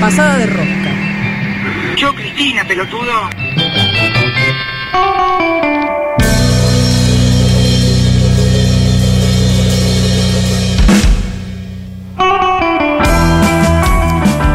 pasada de rosca. Yo, Cristina, pelotudo.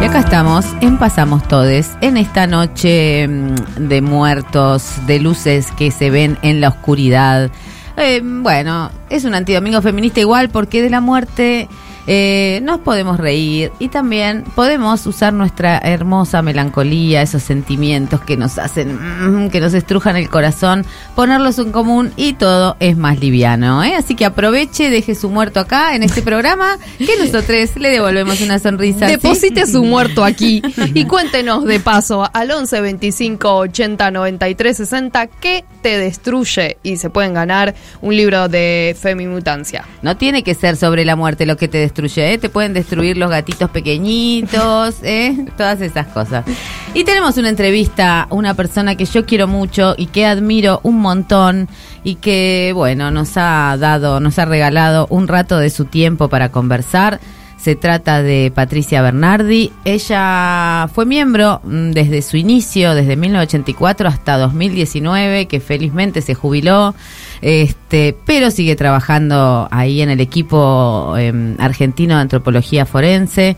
Y acá estamos, en Pasamos Todes, en esta noche mm, de muertos, de luces que se ven en la oscuridad. Eh, bueno, es un antidomingo feminista igual porque de la muerte eh, nos podemos reír y también podemos usar nuestra hermosa melancolía, esos sentimientos que nos hacen, mm, que nos estrujan el corazón, ponerlos en común y todo es más liviano. ¿eh? Así que aproveche, deje su muerto acá en este programa, que nosotros le devolvemos una sonrisa. ¿sí? Deposite su muerto aquí y cuéntenos de paso al 11 25 80 93 60 qué te destruye y se pueden ganar un libro de Femimutancia. No tiene que ser sobre la muerte lo que te destruye, ¿eh? te pueden destruir los gatitos pequeñitos, ¿eh? todas esas cosas. Y tenemos una entrevista una persona que yo quiero mucho y que admiro un montón y que, bueno, nos ha dado, nos ha regalado un rato de su tiempo para conversar. Se trata de Patricia Bernardi. Ella fue miembro mm, desde su inicio, desde 1984 hasta 2019, que felizmente se jubiló, este, pero sigue trabajando ahí en el equipo em, argentino de antropología forense.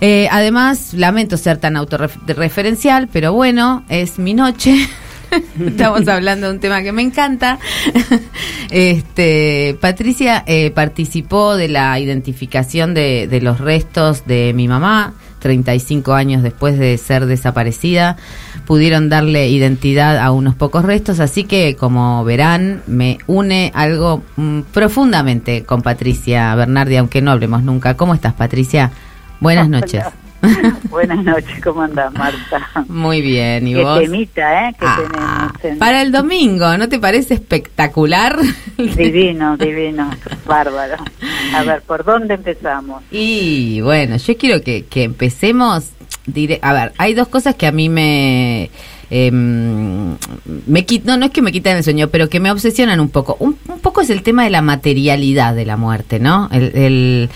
Eh, además, lamento ser tan autorreferencial, pero bueno, es mi noche. Estamos hablando de un tema que me encanta. Este, Patricia eh, participó de la identificación de, de los restos de mi mamá. 35 años después de ser desaparecida, pudieron darle identidad a unos pocos restos, así que como verán, me une algo mm, profundamente con Patricia Bernardi, aunque no hablemos nunca. ¿Cómo estás, Patricia? Buenas noches. Buenas noches, ¿cómo andás, Marta? Muy bien, ¿y Qué vos? temita, ¿eh? Que Ah, tenemos en- para el domingo, ¿no te parece espectacular? Divino, divino, bárbaro. A ver, ¿por dónde empezamos? Y bueno, yo quiero que, que empecemos. dire- a ver, hay dos cosas que a mí me. em, me quit- no, no es que me quitan el sueño, pero que me obsesionan un poco. Un, un poco es el tema de la materialidad de la muerte, ¿no? El, el-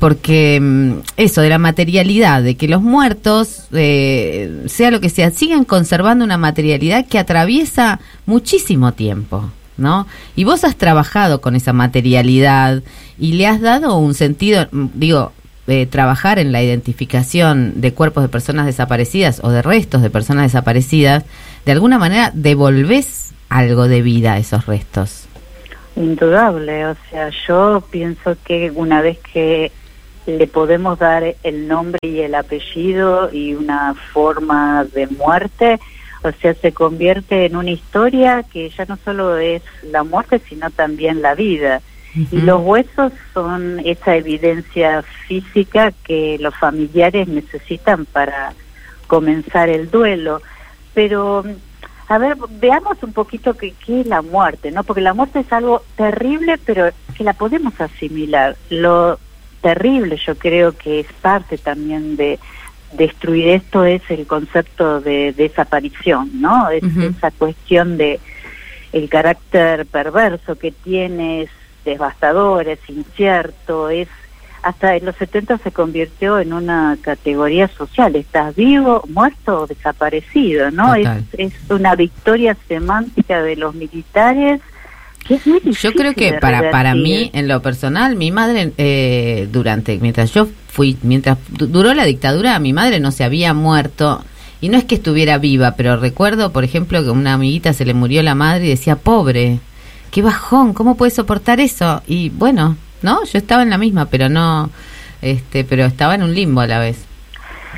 porque mm, eso, de la materialidad, de que los muertos, eh, sea lo que sea, sigan conservando una materialidad que atraviesa muchísimo tiempo, ¿no? Y vos has trabajado con esa materialidad y le has dado un sentido, mm, digo, eh, trabajar en la identificación de cuerpos de personas desaparecidas o de restos de personas desaparecidas, de alguna manera devolvés algo de vida a esos restos. Indudable, o sea, yo pienso que una vez que le podemos dar el nombre y el apellido y una forma de muerte, o sea, se convierte en una historia que ya no solo es la muerte, sino también la vida. Y los huesos son esa evidencia física que los familiares necesitan para comenzar el duelo. Pero, a ver, veamos un poquito qué qué es la muerte, ¿no? Porque la muerte es algo terrible, pero que la podemos asimilar. Lo terrible yo creo que es parte también de destruir esto es el concepto de desaparición, ¿no? Es esa cuestión de el carácter perverso que tiene, es devastador, es incierto, es hasta en los 70 se convirtió en una categoría social, estás vivo, muerto o desaparecido, ¿no? Es, es una victoria semántica de los militares es muy Yo creo que para para mí, en lo personal, mi madre eh, durante mientras yo fui mientras du- duró la dictadura, mi madre no se había muerto. Y no es que estuviera viva, pero recuerdo, por ejemplo, que a una amiguita se le murió la madre y decía pobre, qué bajón, cómo puede soportar eso y bueno, no, yo estaba en la misma, pero no, este, pero estaba en un limbo a la vez.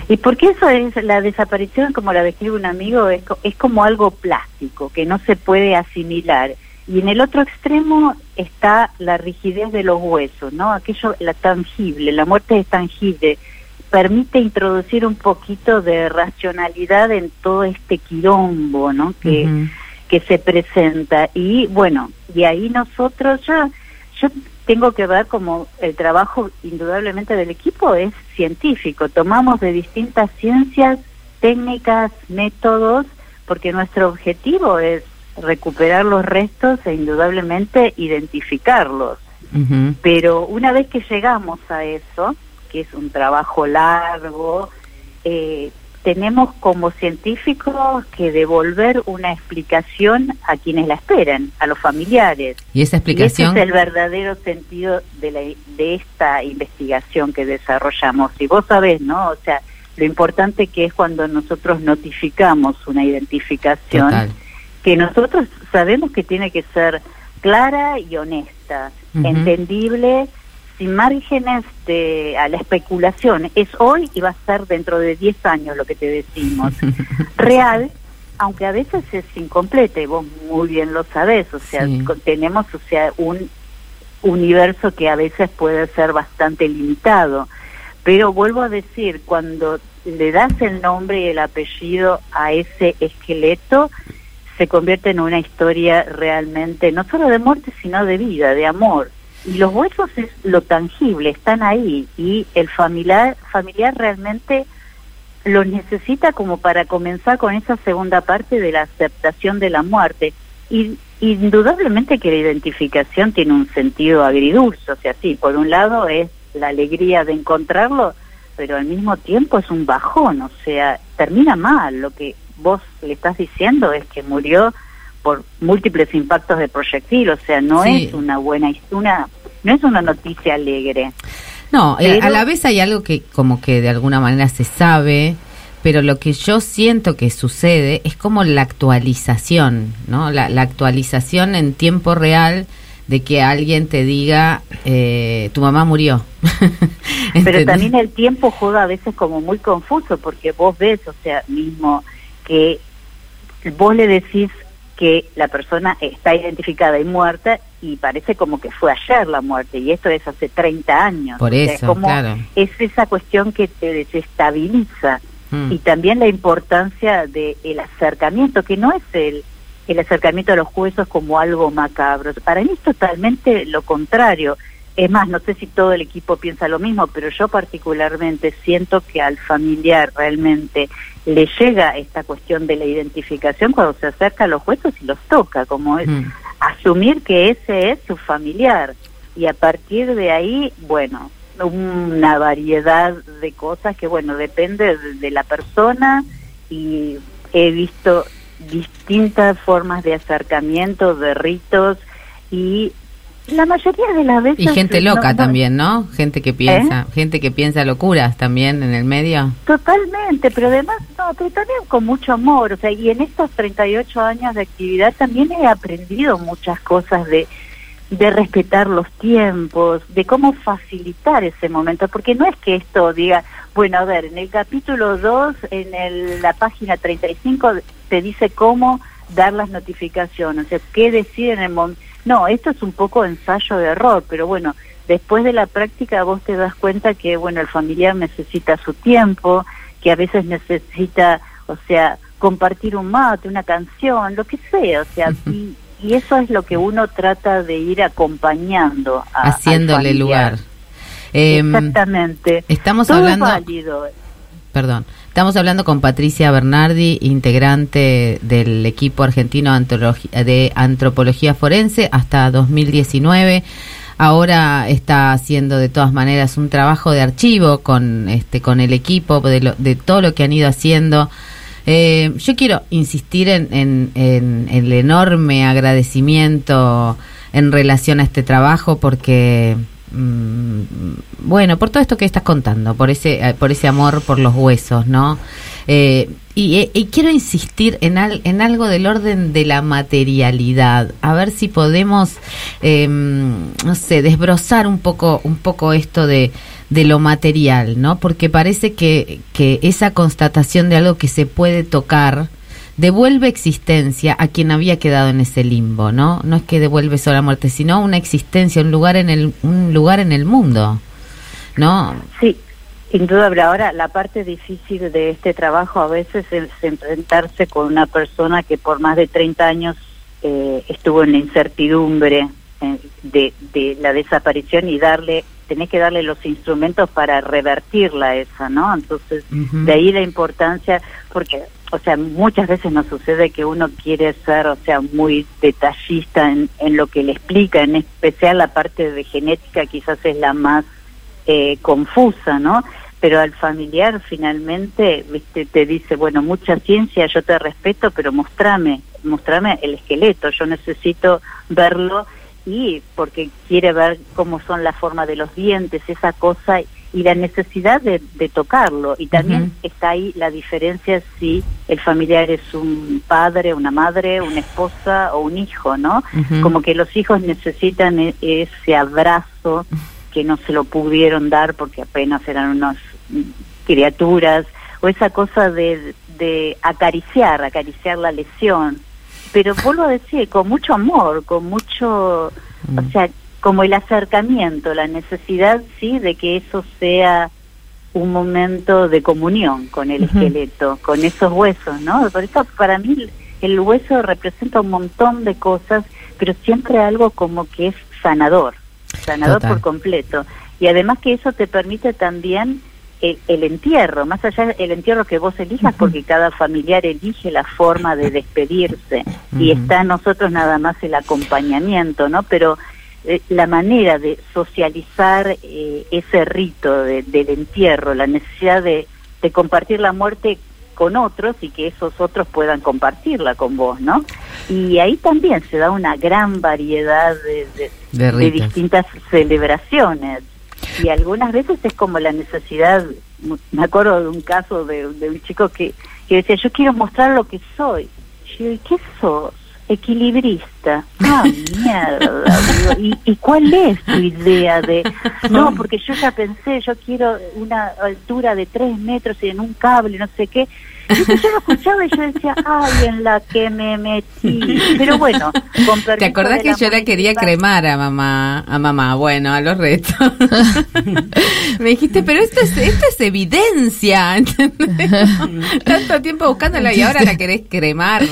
Y porque eso es la desaparición, como la describe un amigo, es, es como algo plástico que no se puede asimilar. Y en el otro extremo está la rigidez de los huesos, ¿no? Aquello, la tangible, la muerte es tangible, permite introducir un poquito de racionalidad en todo este quilombo, ¿no? Que, que se presenta. Y bueno, y ahí nosotros ya, yo tengo que ver como el trabajo indudablemente del equipo es científico. Tomamos de distintas ciencias, técnicas, métodos, porque nuestro objetivo es recuperar los restos e indudablemente identificarlos. Pero una vez que llegamos a eso, que es un trabajo largo eh, tenemos como científicos que devolver una explicación a quienes la esperen, a los familiares. ¿Y esa explicación? Y ese es el verdadero sentido de, la, de esta investigación que desarrollamos. Y vos sabés, ¿no? O sea, lo importante que es cuando nosotros notificamos una identificación, que nosotros sabemos que tiene que ser clara y honesta, entendible sin márgenes de, a la especulación. Es hoy y va a ser dentro de 10 años lo que te decimos. Real, aunque a veces es incompleta y vos muy bien lo sabés, o sea, tenemos o sea, un universo que a veces puede ser bastante limitado. Pero vuelvo a decir, cuando le das el nombre y el apellido a ese esqueleto, se convierte en una historia realmente no solo de muerte, sino de vida, de amor y los huesos es lo tangible, están ahí y el familiar, familiar realmente los necesita como para comenzar con esa segunda parte de la aceptación de la muerte. Y indudablemente que la identificación tiene un sentido agridulce, o sea, sí, por un lado es la alegría de encontrarlo, pero al mismo tiempo es un bajón, o sea, termina mal. Lo que vos le estás diciendo es que murió por múltiples impactos de proyectil, o sea, no es una buena una no es una noticia alegre. No, eh, a la vez hay algo que como que de alguna manera se sabe, pero lo que yo siento que sucede es como la actualización, ¿no? La, actualización en tiempo real de que alguien te diga eh, tu mamá murió. pero también el tiempo juega a veces como muy confuso porque vos ves, o sea, mismo que vos le decís que la persona está identificada y muerta y parece como que fue ayer la muerte y esto es hace 30 años. Por eso, claro. Es esa cuestión que te desestabiliza mm. y también la importancia del el acercamiento, que no es el, el acercamiento a los huesos como algo macabro. Para mí es totalmente lo contrario. Es más, no sé si todo el equipo piensa lo mismo, pero yo particularmente siento que al familiar realmente le llega esta cuestión de la identificación cuando se acerca a los huesos y los toca, como es mm. asumir que ese es su familiar. Y a partir de ahí, bueno, una variedad de cosas que, bueno, depende de la persona y he visto distintas formas de acercamiento, de ritos y la mayoría de las veces... Y gente loca también, ¿no? Gente que piensa, ¿Eh? gente que piensa locuras también en el medio. Totalmente, pero además, no, pero también con mucho amor, o sea, y en estos 38 años de actividad también he aprendido muchas cosas de, de respetar los tiempos, de cómo facilitar ese momento, porque no es que esto diga, bueno, a ver, en el capítulo 2, en el, la página 35, te dice cómo dar las notificaciones, o sea, qué decir en el momento no, esto es un poco ensayo de error, pero bueno, después de la práctica vos te das cuenta que, bueno, el familiar necesita su tiempo, que a veces necesita, o sea, compartir un mate, una canción, lo que sea, o sea, y, eso es lo que uno trata de ir acompañando. A, Haciéndole lugar. Em, Exactamente. Estamos hablando... Perdón. Estamos hablando con Patricia Bernardi, integrante del equipo argentino de antropología forense hasta 2019. Ahora está haciendo de todas maneras un trabajo de archivo con este con el equipo de, de todo lo que han ido haciendo. Eh, yo quiero insistir en, en el enorme agradecimiento en relación a este trabajo porque Mm, bueno, por todo esto que estás contando, por ese, eh, por ese amor por los huesos, ¿no? Eh, eh, y, quiero insistir en, en algo del orden de la materialidad, a ver si podemos, em, no sé, desbrozar un poco, un poco esto de, de lo material, ¿no? Porque parece que, que esa constatación de algo que se puede tocar, devuelve existencia a quien había quedado en ese limbo, ¿no? No es que devuelve solo la muerte, sino una existencia, un lugar en el, un lugar en el mundo, ¿no? Sí, indudable. Ahora, la parte difícil de este trabajo a veces es enfrentarse con una persona que por más de 30 años eh, estuvo en la incertidumbre eh, de, de la desaparición y darle tenés que darle los instrumentos para revertirla esa, ¿no? Entonces, de ahí la importancia, porque o sea, muchas veces nos sucede que uno quiere ser, o sea, muy detallista en, en lo que le explica, en especial la parte de genética quizás es la más eh, confusa, ¿no? pero al familiar finalmente viste te dice bueno mucha ciencia yo te respeto pero mostrame mostrame el esqueleto yo necesito verlo y porque quiere ver cómo son la forma de los dientes esa cosa y la necesidad de, tocarlo y también está ahí la diferencia si el familiar es un padre una madre una esposa o un hijo no como que los hijos necesitan e, ese abrazo que no se lo pudieron dar porque apenas eran unos criaturas, o esa cosa de, de acariciar, acariciar la lesión. Pero vuelvo a decir, con mucho amor, con mucho, o mm. sea, como el acercamiento, la necesidad, sí, de que eso sea un momento de comunión con el esqueleto, con esos huesos, ¿no? Por eso para mí el hueso representa un montón de cosas, pero siempre algo como que es sanador, sanador por completo. Y además que eso te permite también el, entierro, más allá del entierro que vos elijas, porque cada familiar elige la forma de despedirse y está a nosotros nada más el acompañamiento, ¿no? Pero eh, la manera de socializar eh, ese rito del entierro, la necesidad de, compartir la muerte con otros y que esos otros puedan compartirla con vos, ¿no? Y ahí también se da una gran variedad de, de distintas celebraciones y algunas veces es como la necesidad, me acuerdo de un caso de, un chico que, que decía, yo quiero mostrar lo que soy. Yo digo, ¿qué sos? Equilibrista. Ah, mierda. ¿y, ¿Y cuál es tu idea de.? No, porque yo ya pensé, yo quiero una altura de tres metros y en un cable, no sé qué yo lo escuchaba y yo decía, ay, en la que me metí. Pero bueno, con ¿Te acordás que yo la quería cremar a mamá? A mamá, bueno, a los retos. me dijiste, pero esto es, esto es evidencia. Tanto tiempo buscándola y ahora la querés cremar.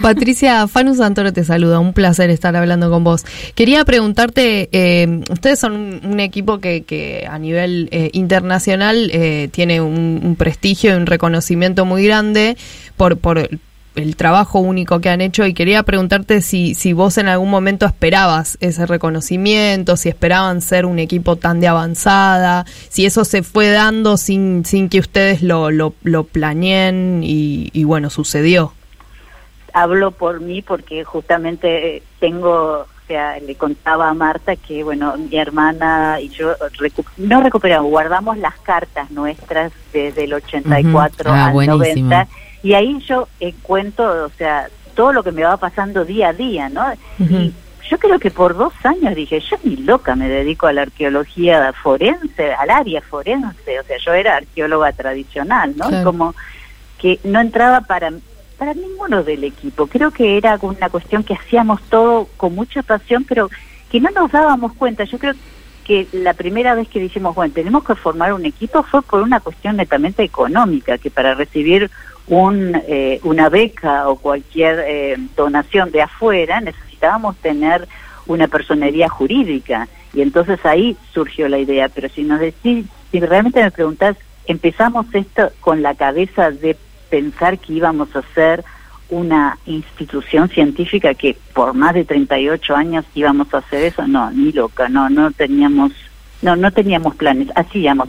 Patricia, Fanu Santoro te saluda. Un placer estar hablando con vos. Quería preguntarte, eh, ustedes son un, equipo que, que, a nivel eh, internacional eh, tiene un, un prestigio y un reconocimiento muy grande por, por el trabajo único que han hecho y quería preguntarte si, si vos en algún momento esperabas ese reconocimiento, si esperaban ser un equipo tan de avanzada, si eso se fue dando sin, sin que ustedes lo, lo, lo planeen y, bueno, sucedió. Hablo por mí porque justamente tengo, sea, le contaba a Marta que, bueno, mi hermana y yo no recuperamos, guardamos las cartas nuestras desde el 84 ah, al 90 y ahí yo eh, cuento, o sea, todo lo que me va pasando día a día, ¿no? Y yo creo que por dos años dije, yo ni loca me dedico a la arqueología forense, al área forense, o sea, yo era arqueóloga tradicional, ¿no? Como que no entraba para para ninguno del equipo. Creo que era una cuestión que hacíamos todo con mucha pasión, pero que no nos dábamos cuenta. Yo creo que la primera vez que dijimos, bueno, tenemos que formar un equipo fue por una cuestión netamente económica, que para recibir un, eh, una beca o cualquier eh, donación de afuera, necesitábamos tener una personería jurídica. Y entonces ahí surgió la idea. Pero si nos decís, si realmente me preguntás, empezamos esto con la cabeza de pensar que íbamos a ser una institución científica que por más de 38 años íbamos a hacer eso, no, ni loca, no, no teníamos, no, no teníamos planes, hacíamos,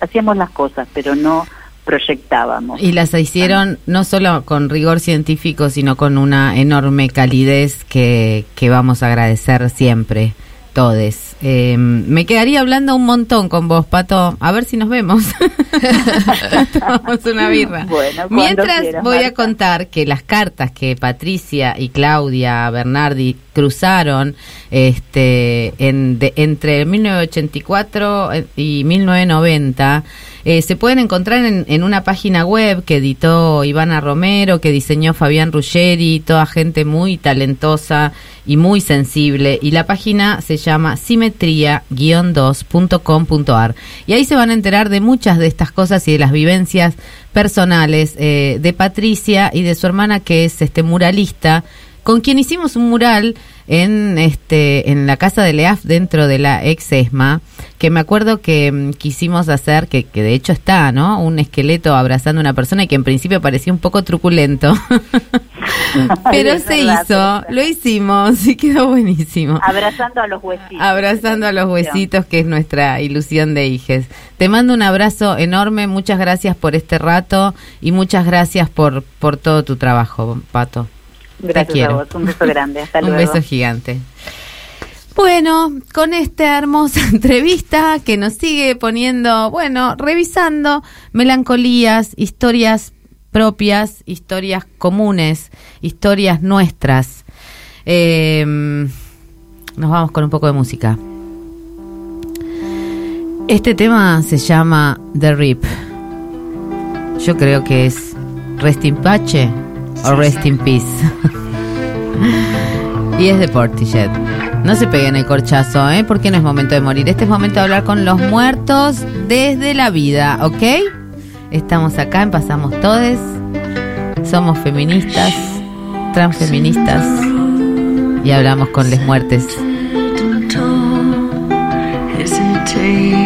hacíamos las cosas, pero no proyectábamos. Y las hicieron no solo con rigor científico, sino con una enorme calidez que, que vamos a agradecer siempre, todes. Eh, me quedaría hablando un montón con vos, Pato. A ver si nos vemos. Tomamos una birra. Mientras voy a contar que las cartas que Patricia y Claudia Bernardi cruzaron este, en, entre 1984 y 1990 eh, se pueden encontrar en, en, una página web que editó Ivana Romero, que diseñó Fabián Ruggeri, toda gente muy talentosa y muy sensible. Y la página se llama simetría-2.com.ar. Y ahí se van a enterar de muchas de estas cosas y de las vivencias personales eh, de Patricia y de su hermana, que es este muralista, con quien hicimos un mural en este en la casa de Leaf dentro de la ex ESMA, que me acuerdo que mm, quisimos hacer, que, que de hecho está, ¿no? Un esqueleto abrazando a una persona y que en principio parecía un poco truculento. Pero se hizo, lo hicimos y quedó buenísimo. Abrazando a los huesitos. Abrazando a los huesitos, que es nuestra ilusión de hijes. Te mando un abrazo enorme, muchas gracias por este rato y muchas gracias por, por todo tu trabajo, Pato. Gracias quiero. a vos. Un beso grande. Hasta un luego. beso gigante. Bueno, con esta hermosa entrevista que nos sigue poniendo, bueno, revisando melancolías, historias propias, historias comunes, historias nuestras. Eh, nos vamos con un poco de música. Este tema se llama The Rip. Yo creo que es Rest in Pace o Rest in Peace. y es de Portishead. No se peguen el corchazo, ¿eh? Porque no es momento de morir. Este es momento de hablar con los muertos desde la vida, ¿ok? Estamos acá en Pasamos Todes. Somos feministas, transfeministas. Y hablamos con les muertes. hesitate